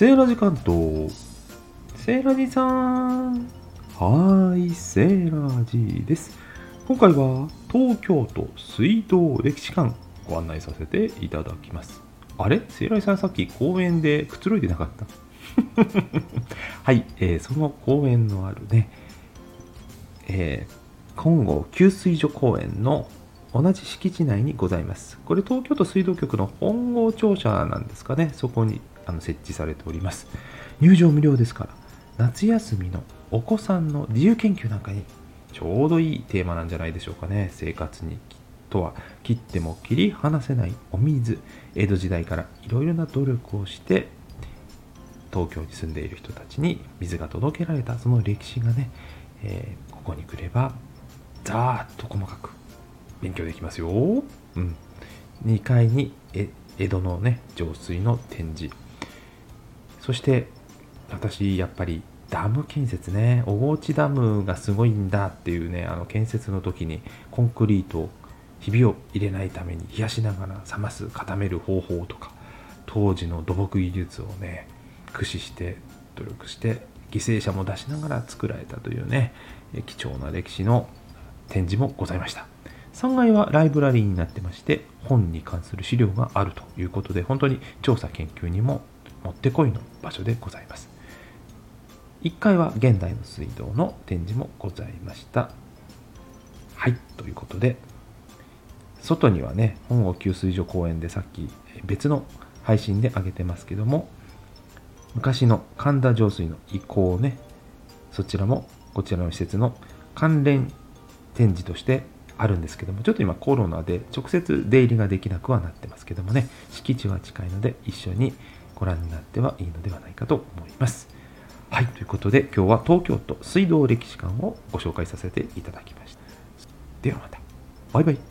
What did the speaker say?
セーラジ関東。セーラジさん。はーい、セーラジです。今回は東京都水道歴史館ご案内させていただきます。あれ？セーラジさんさっき公園でくつろいでなかった？はい、えーその公園のあるね、えー金剛給水所公園の同じ敷地内にございます。これ東京都水道局の本郷庁舎なんですかね。そこにあの設置されております。入場無料ですから、夏休みのお子さんの自由研究なんかにちょうどいいテーマなんじゃないでしょうかね。生活にとは切っても切り離せないお水。江戸時代からいろいろな努力をして東京に住んでいる人たちに水が届けられたその歴史がね、えーここに来ればざーっと細かく勉強できますよ。うん。2階に江戸のね、浄水の展示。そして、私、やっぱりダム建設ね、小河内ダムがすごいんだっていうね、あの建設の時にコンクリートをひびを入れないために冷やしながら冷ます、固める方法とか、当時の土木技術をね、駆使して、努力して、犠牲者も出しながら作られたというね、貴重な歴史の展示もございました。3階はライブラリーになってまして、本に関する資料があるということで、本当に調査研究にももってこいの場所でございます。1階は現代の水道の展示もございました。はい、ということで、外にはね、本郷給水所公園でさっき別の配信で上げてますけども、昔の神田上水の遺構をね、そちらもこちらの施設の関連展示としてあるんですけども、ちょっと今コロナで直接出入りができなくはなってますけどもね、敷地は近いので一緒にご覧になってはいいのではないかと思います。はい、ということで今日は東京都水道歴史館をご紹介させていただきました。ではまた。バイバイ。